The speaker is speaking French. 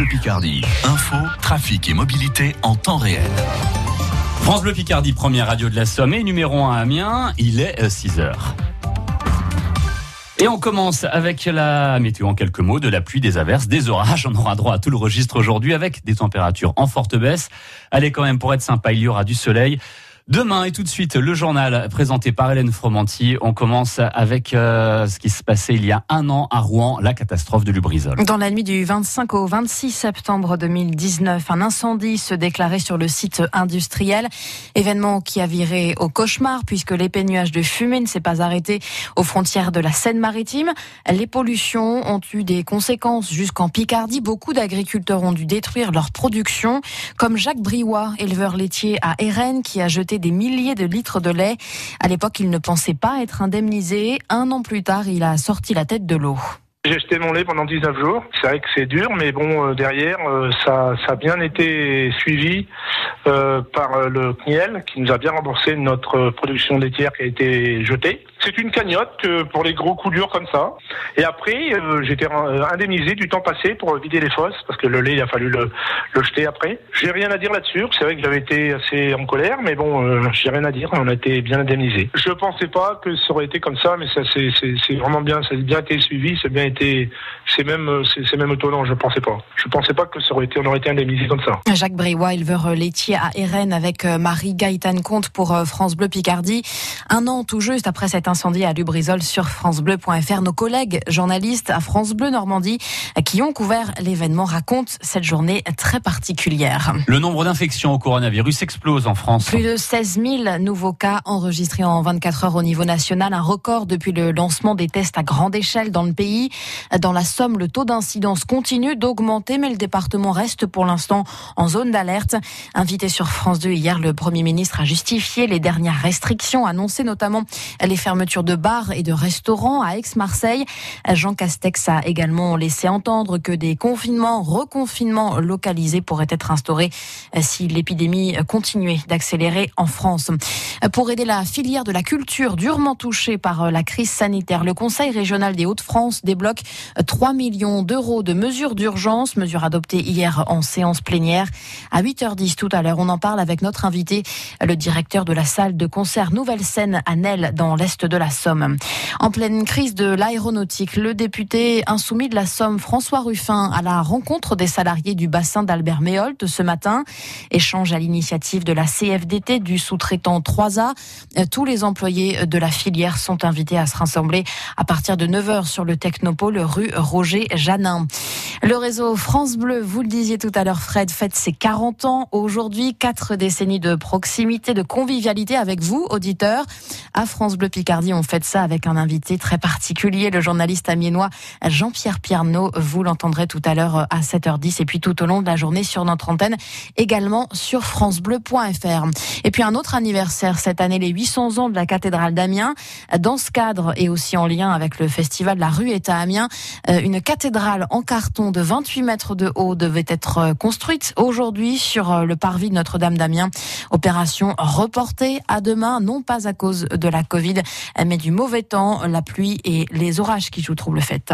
Bleu Picardie. Info, trafic et mobilité en temps réel. France Bleu Picardie, première radio de la Somme et numéro 1 à Amiens, il est 6 euh. Et on commence avec la météo en quelques mots, de la pluie, des averses, des orages. On aura droit à tout le registre aujourd'hui avec des températures en forte baisse. Allez quand même, pour être sympa, il y aura du soleil. Demain et tout de suite, le journal présenté par Hélène Fromanti. On commence avec euh, ce qui se passait il y a un an à Rouen, la catastrophe de Lubrizol. Dans la nuit du 25 au 26 septembre 2019, un incendie se déclarait sur le site industriel. Événement qui a viré au cauchemar puisque l'épais nuage de fumée ne s'est pas arrêté aux frontières de la Seine-Maritime. Les pollutions ont eu des conséquences jusqu'en Picardie. Beaucoup d'agriculteurs ont dû détruire leur production, comme Jacques Briouat, éleveur laitier à Erennes, qui a jeté des milliers de litres de lait. À l'époque, il ne pensait pas être indemnisé. Un an plus tard, il a sorti la tête de l'eau. J'ai acheté mon lait pendant 19 jours. C'est vrai que c'est dur, mais bon, euh, derrière, euh, ça, ça a bien été suivi euh, par le CNIEL, qui nous a bien remboursé notre production laitière qui a été jetée. C'est une cagnotte pour les gros coups durs comme ça. Et après, j'étais indemnisé du temps passé pour vider les fosses, parce que le lait, il a fallu le, jeter après. J'ai rien à dire là-dessus. C'est vrai que j'avais été assez en colère, mais bon, j'ai rien à dire. On a été bien indemnisé. Je pensais pas que ça aurait été comme ça, mais ça, c'est vraiment bien. Ça a bien été suivi, c'est bien c'est même, c'est même étonnant. Je pensais pas. Je pensais pas que ça aurait été, on aurait été indemnisé comme ça. Jacques Briouat, éleveur laitier à Erennes avec euh, Marie Gaëtan Comte pour euh, France Bleu Picardie. Un an tout juste après cet incendie à Lubrizol sur francebleu.fr, nos collègues journalistes à France Bleu Normandie qui ont couvert l'événement racontent cette journée très particulière. Le nombre d'infections au coronavirus explose en France. Plus de 16 000 nouveaux cas enregistrés en 24 heures au niveau national, un record depuis le lancement des tests à grande échelle dans le pays. Dans la Somme, le taux d'incidence continue d'augmenter, mais le département reste pour l'instant en zone d'alerte. Invité sur France 2 hier, le Premier ministre a justifié les dernières restrictions annoncées, notamment les fermetures de bars et de restaurants à Aix-Marseille. Jean Castex a également laissé entendre que des confinements, reconfinements localisés pourraient être instaurés si l'épidémie continuait d'accélérer en France. Pour aider la filière de la culture durement touchée par la crise sanitaire, le Conseil régional des Hauts-de-France débloque 3 millions d'euros de mesures d'urgence, mesures adoptées hier en séance plénière. À 8h10 tout à l'heure, on en parle avec notre invité, le directeur de la salle de concert Nouvelle Scène à Nel, dans l'est de la Somme. En pleine crise de l'aéronautique, le député insoumis de la Somme, François Ruffin, à la rencontre des salariés du bassin d'Albert Méholt ce matin. Échange à l'initiative de la CFDT du sous-traitant 3A. Tous les employés de la filière sont invités à se rassembler à partir de 9h sur le Technopole rue Roger Janin. Le réseau France Bleu, vous le disiez tout à l'heure, Fred, fête ses 40 ans. Aujourd'hui, quatre décennies de proximité, de convivialité avec vous, auditeurs. À France Bleu Picardie, on fête ça avec un invité très particulier, le journaliste amiénois Jean-Pierre Piernaud. Vous l'entendrez tout à l'heure à 7h10 et puis tout au long de la journée sur notre antenne, également sur francebleu.fr. Et puis un autre anniversaire cette année, les 800 ans de la cathédrale d'Amiens. Dans ce cadre et aussi en lien avec le festival La Rue est à Amiens, euh, une cathédrale en carton de 28 mètres de haut devait être euh, construite aujourd'hui sur euh, le parvis Notre-Dame d'Amiens. Opération reportée à demain, non pas à cause de la Covid, mais du mauvais temps, la pluie et les orages qui jouent trouble fête.